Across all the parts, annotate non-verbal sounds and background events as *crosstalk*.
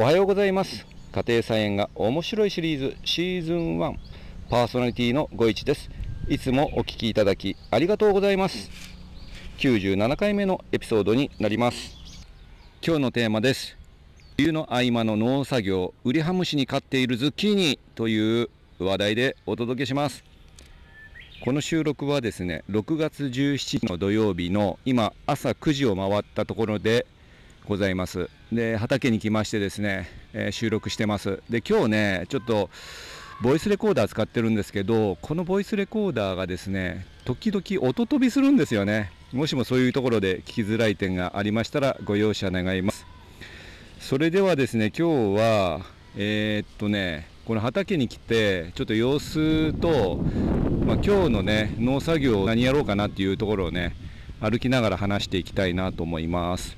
おはようございます。家庭菜園が面白いシリーズシーズン1パーソナリティのご一です。いつもお聞きいただきありがとうございます。97回目のエピソードになります。今日のテーマです。冬の合間の農作業ウリハムシに飼っているズッキーニという話題でお届けします。この収録はですね6月17日の土曜日の今朝9時を回ったところでございます。で畑に来ましてですね、えー、収録してます。で今日ねちょっとボイスレコーダー使ってるんですけどこのボイスレコーダーがですね時々音飛びするんですよね。もしもそういうところで聞きづらい点がありましたらご容赦願います。それではですね今日はえー、っとねこの畑に来てちょっと様子と、まあ、今日のね農作業を何やろうかなっていうところをね歩きながら話していきたいなと思います。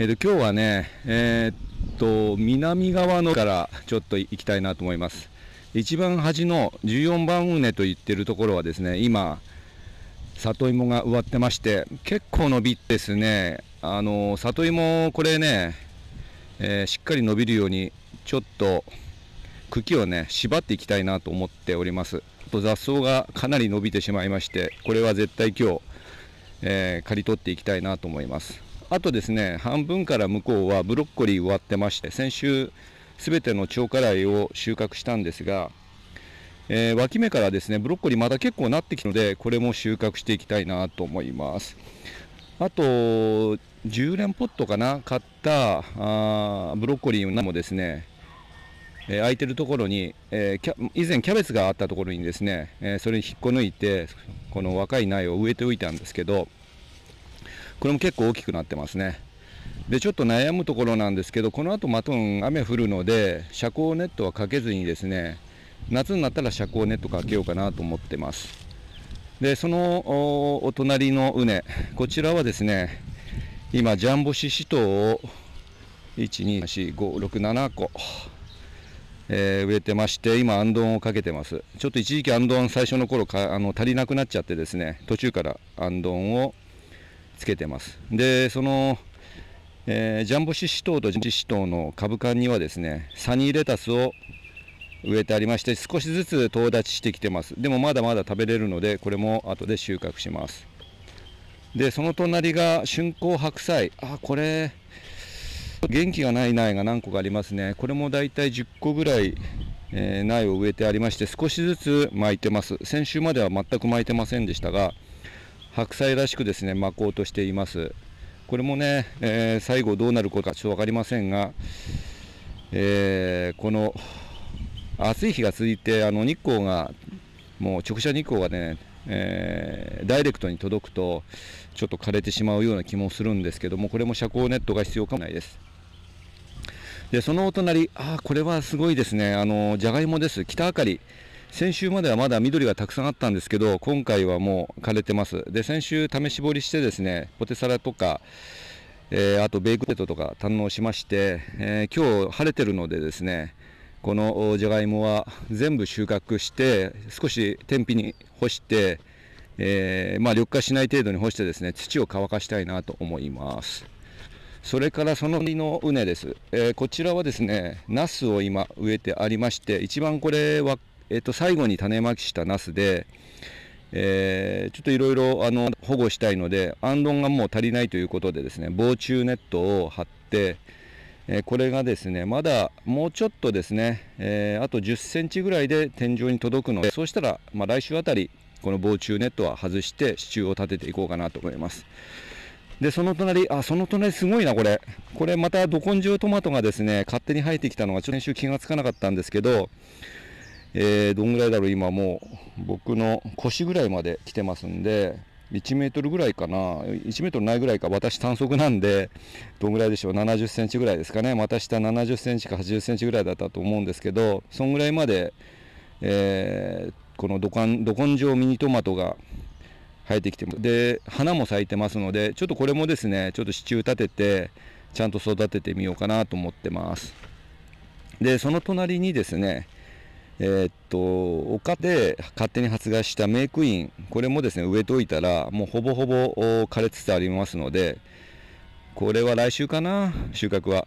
えー、と今日はね、えー、っと南側のからちょっと行きたいなと思います。一番端の14番畝と言ってるところはですね、今、里芋が植わってまして、結構伸びですね、あの里芋、これね、えー、しっかり伸びるように、ちょっと茎をね、縛っていきたいなと思っております。と雑草がかなり伸びてしまいまして、これは絶対今日、えー、刈り取っていきたいなと思います。あとですね半分から向こうはブロッコリー植わってまして先週すべての超辛いを収穫したんですが、えー、脇芽からですねブロッコリーまだ結構なってきたのでこれも収穫していきたいなと思います。あと10連ポットかな買ったあブロッコリーもですねえー、空いてるところに、えー、以前キャベツがあったところにですね、え、それに引っこ抜いてこの若い苗を植えておいたんですけどこれも結構大きくなってますね。でちょっと悩むところなんですけどこの後また雨降るので遮光ネットはかけずにですね夏になったら遮光ネットかけようかなと思ってます。でそのお隣の畝こちらはですね今ジャンボシシトウを1 2 4 5 6 7個えー、植えてまして今、あんどんをかけてます。ちょっと一時期あんどん最初の頃かあの足りなくなっちゃってですね途中からあんどんをつけてます。でその、えー、ジャンボシシトウとジシシトウの株間にはですねサニーレタスを植えてありまして少しずつとう立ちしてきてます。でもまだまだ食べれるのでこれも後で収穫します。でその隣が春光白菜。あこれ元気がない苗が何個かありますね。これもだいたい10個ぐらい、えー、苗を植えてありまして少しずつ巻いてます。先週までは全く巻いてませんでしたが白菜らしくですね巻こうとしています。これもね、えー、最後どうなることかちょっと分かりませんが、えー、この暑い日が続いてあの日光がもう直射日光がね、えー、ダイレクトに届くとちょっと枯れてしまうような気もするんですけどもこれも遮光ネットが必要かもないです。でそのお隣あこれはすごいですね。あのじゃがいもです。北あかり。先週まではまだ緑がたくさんあったんですけど、今回はもう枯れてます。で、先週試し掘りしてですね、ポテサラとか、えー、あとベイクテトとか堪能しまして、えー、今日晴れてるのでですね、このじゃがいもは全部収穫して、少し天日に干して、えー、まあ、緑化しない程度に干してですね、土を乾かしたいなと思います。それからそのの畝です、えー、こちらはですね、ナスを今植えてありまして、一番これはえっと、最後に種まきしたナスで、えー、ちょっといろいろあの保護したいので、アンドンがもう足りないということでですね、防虫ネットを張って、えー、これがですね、まだもうちょっとですね、えー、あと10センチぐらいで天井に届くので、そうしたら、まあ、来週あたり、この防虫ネットは外して支柱を立てていこうかなと思います。で、その隣、あ、その隣すごいな、これ。これまたど根性トマトがですね、勝手に生えてきたのが、ちょっと先週気がつかなかったんですけど、えー、どんぐらいだろう、今もう。僕の腰ぐらいまで来てますんで、1メートルぐらいかな、1メートルないぐらいか、私短足なんで、どんぐらいでしょう、70センチぐらいですかね、また下70センチか80センチぐらいだったと思うんですけど、そんぐらいまで、えー、このど根ど根性ミニトマトが生えてきてで、花も咲いてますので、ちょっとこれもですね、ちょっと支柱立てて、ちゃんと育ててみようかなと思ってます。で、その隣にですね、えー、っと、丘で勝手に発芽したメイクイン、これもですね、植えておいたら、もうほぼほぼ枯れつつありますので、これは来週かな、収穫は。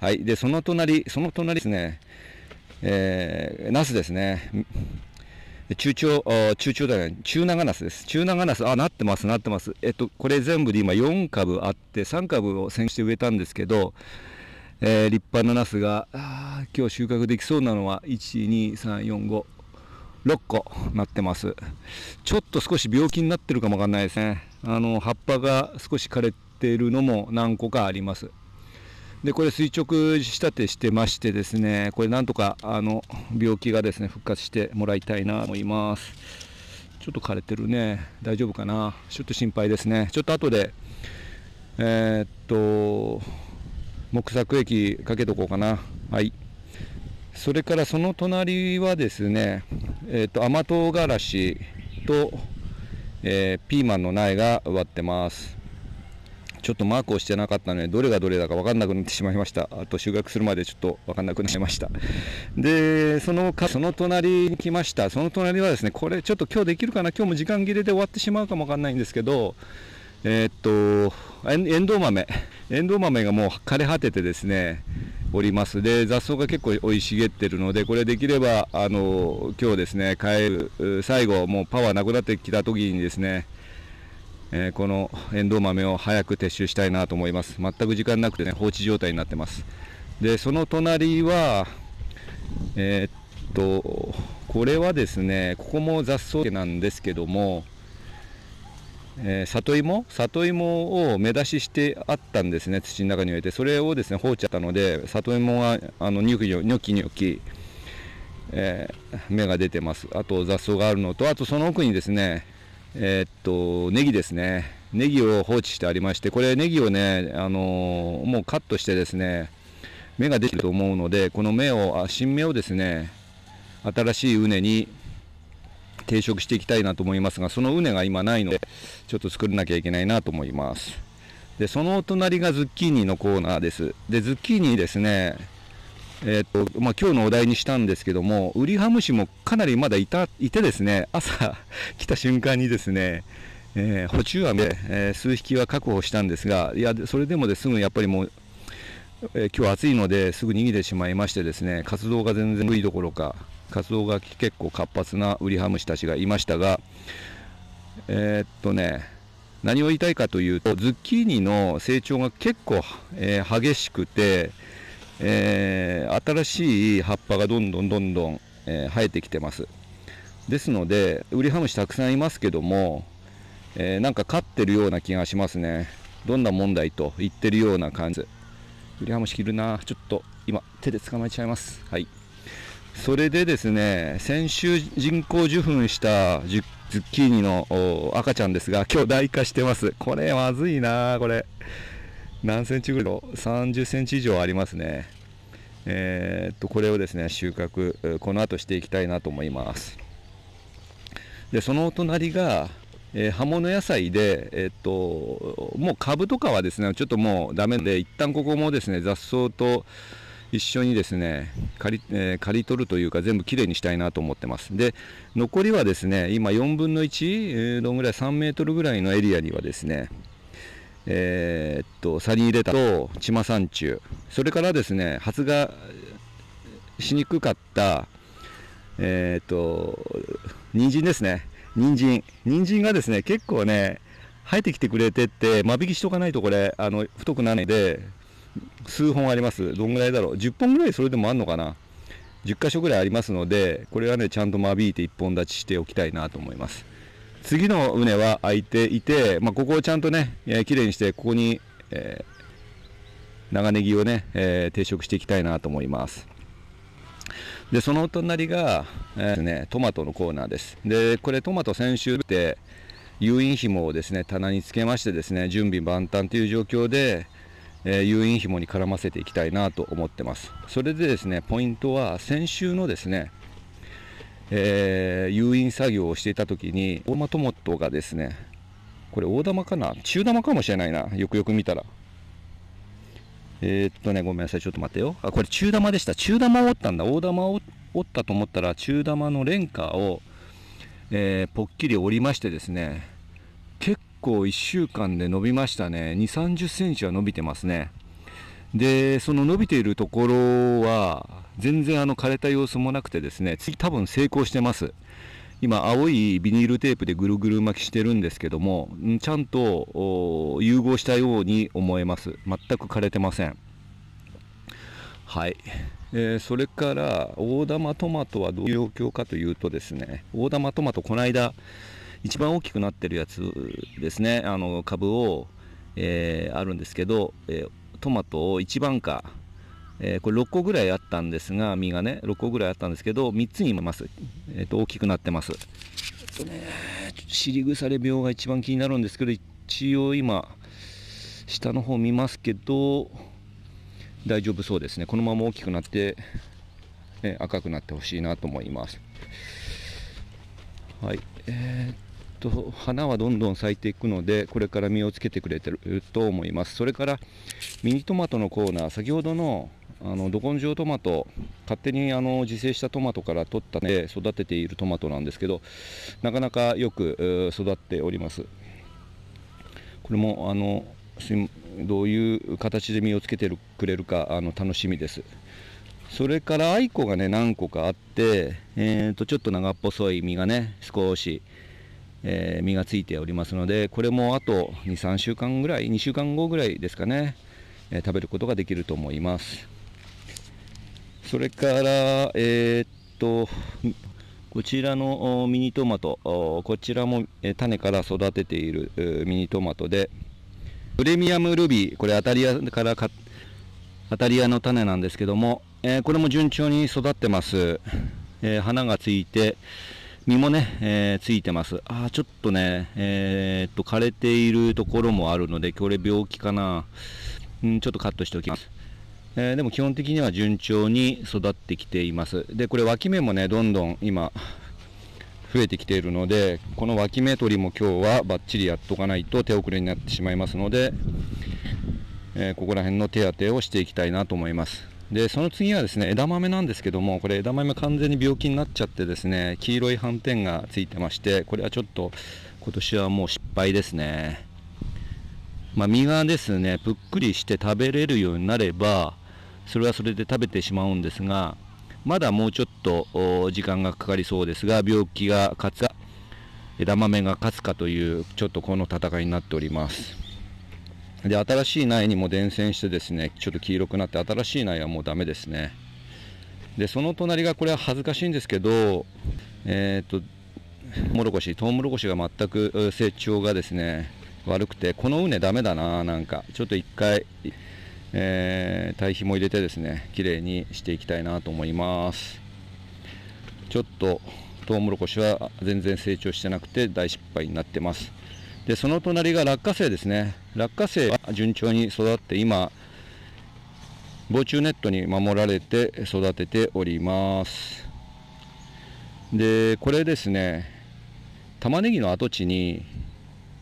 はい、でその隣、その隣ですね、えー、ナスですね。中長、中長だね、中長ナスです。中長ナス、あ、なってます、なってます。えっと、これ全部で今4株あって、3株を先して植えたんですけど、えー、立派なナスが、今日収穫できそうなのは、1、2、3、4、5、6個なってます。ちょっと少し病気になってるかもわかんないですね。あの、葉っぱが少し枯れてるのも何個かあります。でこれ垂直仕立てしてましてですねこれなんとかあの病気がですね復活してもらいたいなと思います。ちょっと枯れてるね。大丈夫かな？ちょっと心配ですね。ちょっと後でえー、っと木作液かけとこうかな。はい。それからその隣はですねえー、っと甘唐辛子と、えー、ピーマンの苗が植わってますちょっとマークをしてなかったので、どれがどれだか分かんなくなってしまいました。あと収穫するまでちょっと分かんなくなりました。で、そのか、その隣に来ました。その隣はですね、これちょっと今日できるかな、今日も時間切れで終わってしまうかも分かんないんですけど、えー、っと、エンドウ豆、エンドウ豆がもう枯れ果ててですね、おります。で雑草が結構生い茂ってるのでこれできればあの今日ですね帰る最後もうパワーなくなってきた時にですねえー、このエンドウ豆を早く撤収したいなと思います。全く時間なくてね放置状態になってます。でその隣はえー、っとこれはですねここも雑草なんですけどもえー、里芋？里芋を目出ししてあったんですね土の中に入れて。それをですね放置したので里芋はあのニョキニョキニョキ、えー、芽が出てます。あと雑草があるのとあとその奥にですねえー、っと、ネギですね。ネギを放置してありまして、これネギをね、あの、もうカットしてですね、芽が出てると思うので、この芽を、新芽をですね、新しい畝に定食していきたいなと思いますが、その畝が今ないので、ちょっと作らなきゃいけないなと思います。で、その隣がズッキーニのコーナーです。で、ズッキーニですね、えー、っとまあ、今日のお題にしたんですけども、ウリハムシもかなりまだいたいてですね、朝来た瞬間にですね、えー、補充飴、えー、数匹は確保したんですが、いや、それでもですぐやっぱりもう、えー、今日暑いのですぐ逃げてしまいましてですね、活動が全然無理どころか、活動が結構活発なウリハムシたちがいましたが、えー、っとね、何を言いたいかというと、ズッキーニの成長が結構、えー、激しくて、えー、新しい葉っぱがどんどんどんどん、え、生えてきてます。ですのでウリハムシたくさんいますけども、えー、なんか飼ってるような気がしますね。どんな問題と言ってるような感じ。ウリハムシいるな。ちょっと今手で捕まえちゃいます。はい。それでですね先週人工受粉したズッキーニの赤ちゃんですが今日大化してますこれまずいなこれ何センチぐらい？30センチ以上ありますね。えー、っとこれをですね収穫この後していきたいなと思います。でそのお隣が、えー、葉物野菜で、えー、っともう株とかはですねちょっともうダメで一旦ここもですね雑草と一緒にですね刈り,、えー、刈り取るというか全部きれいにしたいなと思ってます。で残りはですね今4分の1、えー、どんぐらい3メートルぐらいのエリアにはですねえー、っとサニーレタとチマサンチュそれからですね発芽しにくかったえー、っと人参ですね。人参。人参がですね結構ね生えてきてくれてって間引きしとかないとこれあの太くならないで数本ありますどんぐらいだろう？10本ぐらいそれでもあんのかな？10箇所ぐらいありますのでこれはねちゃんと間引いて1本立ちしておきたいなと思います次の畝は空いていて、まあ、ここをちゃんとね、えー、きれいにして、ここに、えー、長ネギをね、えー、定食していきたいなと思います。で、そのお隣が、えー、ね、トマトのコーナーです。で、これトマト先週って、誘引紐をですね、棚につけましてですね、準備万端という状況で、え、誘引紐に絡ませていきたいなと思ってます。それでですね、ポイントは先週のですね、えー、誘引作業をしていた時に大玉トマトがですねこれ大玉かな？中玉かもしれないな。よくよく見たら。えー、っとねごめんなさい。ちょっと待ってよ。あこれ中玉でした。中玉を折ったんだ。大玉を折ったと思ったら中玉のレンカーを、えー、ぽっきり折りましてですね構1週間で伸びましたね。2 3 0センチは伸びてますね。でその伸びているところは全然あの枯れた様子もなくてですね次多分成功してます。今青いビニールテープでぐるぐる巻きしてるんですけどもちゃんと融合したように思えます。全く枯れてません。はい、えー、それから大玉トマトはどういう状況かというとですね大玉トマトこの間一番大きくなってるやつですね。あの株を、えー、あるんですけど、えー、トマトを1番か、えー、これ6個ぐらいあったんですが実がね6個ぐらいあったんですけど3つにいます、えーと、大きくなってます。えっとね尻腐れ病が一番気になるんですけど一応今下の方見ますけど大丈夫そうですね。このまま大きくなって、え赤くなってほしいなと思います。はい。えー、と花はどんどん咲いていくのでこれから実をつけてくれてると思います。それからミニトマトのコーナー先ほどのあのど根性トマト勝手にあの自生したトマトから取ったね育てているトマトなんですけどなかなかよく育っております。これもあのどういう形で実をつけてくれるかあの楽しみです。それからアイコがね何個かあって、えー、とちょっと長っぽそい実がね少しえー、実がついておりますのでこれもあと23週間ぐらい2週間後ぐらいですかね、えー、食べることができると思います。それからえー、っとこちらのミニトマトこちらも種から育てているミニトマトでプレミアムルビーこれイタリアからアタリアの種なんですけども、え、これも順調に育ってます、え、花がついて実もね、えー、ついてます。ああ、ちょっとね、えー、っと、枯れているところもあるので、これ病気かな。うん、ちょっとカットしておきます。えー、でも基本的には順調に育ってきています。で、これ脇芽もね、どんどん今、増えてきているので、この脇芽取りも今日はバッチリやっとかないと手遅れになってしまいますので、えここら辺の手当てをしていきたいなと思います。でその次はですね枝豆なんですけどもこれ枝豆完全に病気になっちゃってですね黄色い斑点がついてましてこれはちょっと今年はもう失敗ですね。まあ、実がですねぷっくりして食べれるようになればそれはそれで食べてしまうんですがまだもうちょっと時間がかかりそうですが病気が勝つか枝豆が勝つかというちょっとこの戦いになっております。で新しい苗にも伝染してですねちょっと黄色くなって新しい苗はもうダメですね。でその隣がこれは恥ずかしいんですけどえっ、ともろこしトウモロコシが全く成長がですね悪くてこの畝ダメだななんか。ちょっと一回、えー、堆肥も入れてですね綺麗にしていきたいなと思います。ちょっとトウモロコシは全然成長してなくて大失敗になってます。でその隣が落花生ですね。落花生は順調に育って今防虫ネットに守られて育てておりますでこれですね玉ねぎの跡地に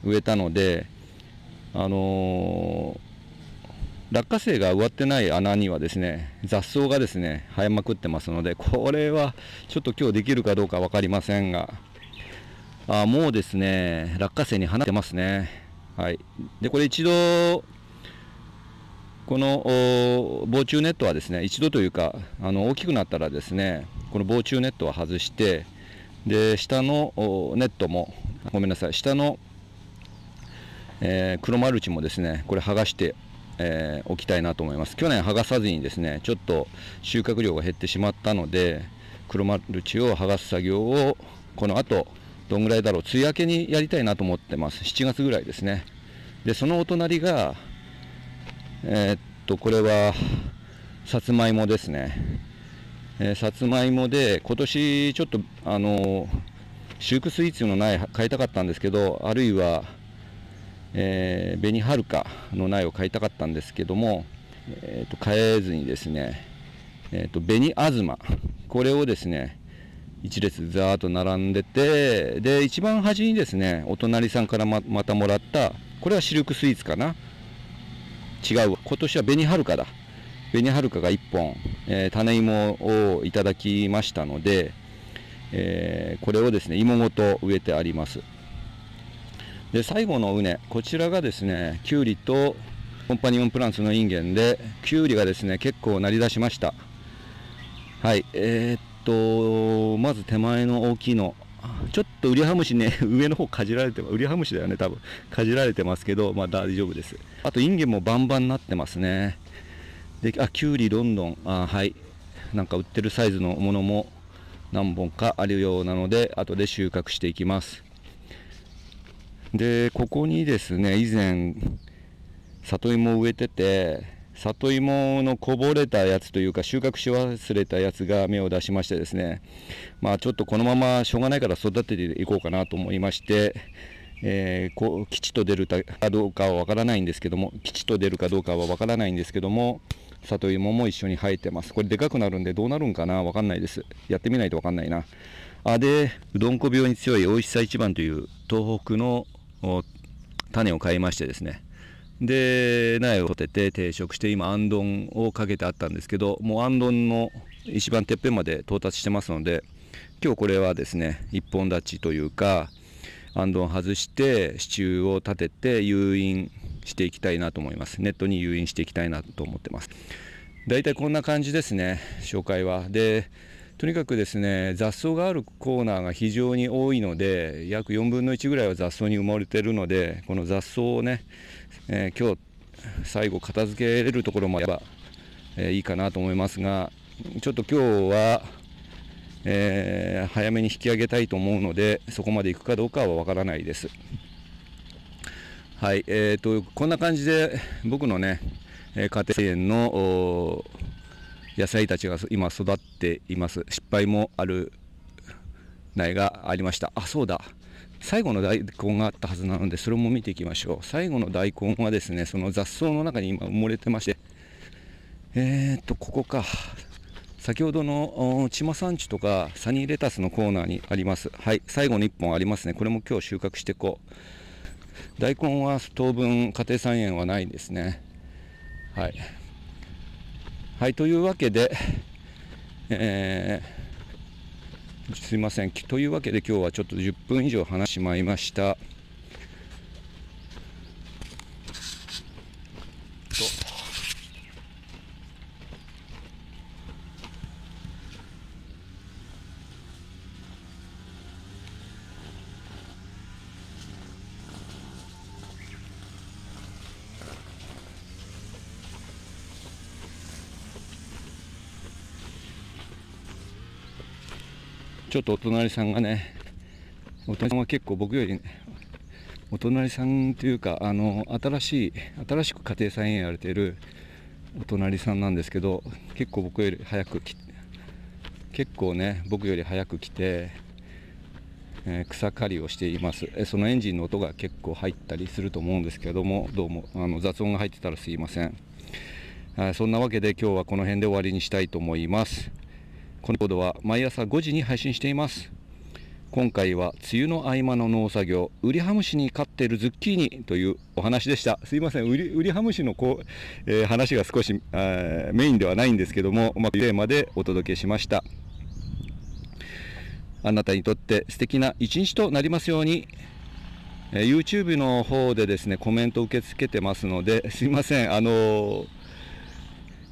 植えたのであのー、落花生が植わってない穴にはですね雑草がですね生えまくってますのでこれはちょっと今日できるかどうか分かりませんがあもうですね、落花生に放ってますね。はい。で、これ一度、この防虫ネットはですね、一度というか、あの大きくなったらですね、この防虫ネットは外して、で、下のネットも、ごめんなさい、下の、えー、黒マルチもですね、これ剥がして、えー、おきたいなと思います。去年剥がさずにですね、ちょっと収穫量が減ってしまったので、黒マルチを剥がす作業をこの後どんぐらいだろう、梅雨明けにやりたいなと思ってます。7月ぐらいですね。で、そのお隣が、えー、っと、これは、さつまいもですね。えー、さつまいもで、今年ちょっと、あのシュークスイーツの苗買いたかったんですけど、あるいは、えー、紅はるかの苗を買いたかったんですけども、えー、と買えずにですね、えー、と紅あずま、これをですね、1列ざーっと並んでてで一番端にですねお隣さんからままたもらったこれはシルクスイーツかな。違う今年は紅はるかだ。紅はるかが1本、えー、種芋をいただきましたので、えー、これをですね芋ごと植えてあります。で最後の畝こちらがですねきゅうりとコンパニオンプランツのインゲンできゅうりがですね結構なりだしました。はいえー、っとまず手前の大きいの。ちょっとウリハムシね *laughs* 上の方かじられてウリハムシだよね多分。かじられてますけどまあ大丈夫です。あとインゲンもバンバンなってますね。であきゅうりどんどん。あはい。なんか売ってるサイズのものも何本かあるようなので後で収穫していきます。でここにですね以前里芋を植えてて里芋のこぼれたやつというか収穫し忘れたやつが芽を出しましてですねまあちょっとこのまましょうがないから育てていこうかなと思いましてえー、こう吉と出るかどうかはわからないんですけども吉と出るかどうかはわからないんですけども里芋も一緒に生えてます。これでかくなるんでどうなるんかなわかんないです。やってみないとわかんないな。あでうどんこ病に強いおいしさ一番という東北の種を買いましてですね。で苗を立てて定食して今あんどんをかけてあったんですけどもうあんどんの一番てっぺんまで到達してますので今日これはですね一本立ちというかあんどん外して支柱を立てて誘引していきたいなと思います。ネットに誘引していきたいなと思ってます。だいたいこんな感じですね紹介は。でとにかくですね雑草があるコーナーが非常に多いので約4分の1ぐらいは雑草に埋もれてるのでこの雑草をね、えー、今日最後片付けれるところもやれば、えー、いいかなと思いますがちょっと今日は、えー、早めに引き上げたいと思うのでそこまで行くかどうかはわからないです。はいえーと、こんな感じで僕のね家庭園の野菜たちが今育っています。失敗もある苗がありました。あそうだ。最後の大根があったはずなのでそれも見ていきましょう。最後の大根はですねその雑草の中に今埋もれてまして。えー、っとここか。先ほどの千葉山地とかサニーレタスのコーナーにあります。はい最後の1本ありますね。これも今日収穫していこう。大根は当分家庭菜園はないですね。はい。はいというわけで、えー、すいません。というわけで今日はちょっと10分以上話しまいました。ちょっとお隣さんがね、お隣さんは結構僕より、ね、お隣さんというか、あの、新しい、新しく家庭菜園やれてるお隣さんなんですけど、結構僕より早く来結構ね、僕より早く来て、え、草刈りをしています、えそのエンジンの音が結構入ったりすると思うんですけどもどうもあの雑音が入ってたらすいません。そんなわけで今日はこの辺で終わりにしたいと思います。このコードは毎朝5時に配信しています。今回は梅雨の合間の農作業ウリハムシに飼っているズッキーニというお話でした。すいませんウリウリハムシのこう、えー、話が少し、えー、メインではないんですけども、うまあ、テーマでお届けしました。あなたにとって素敵な一日となりますようにえ YouTube の方でですねコメント受け付けてますのですいませんあのー、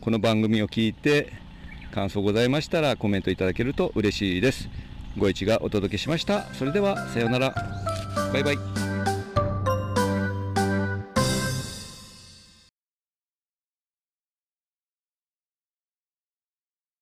この番組を聞いて感想ございましたらコメントいただけると嬉しいです。ご一がお届けしました。それではさようなら。バイバイ。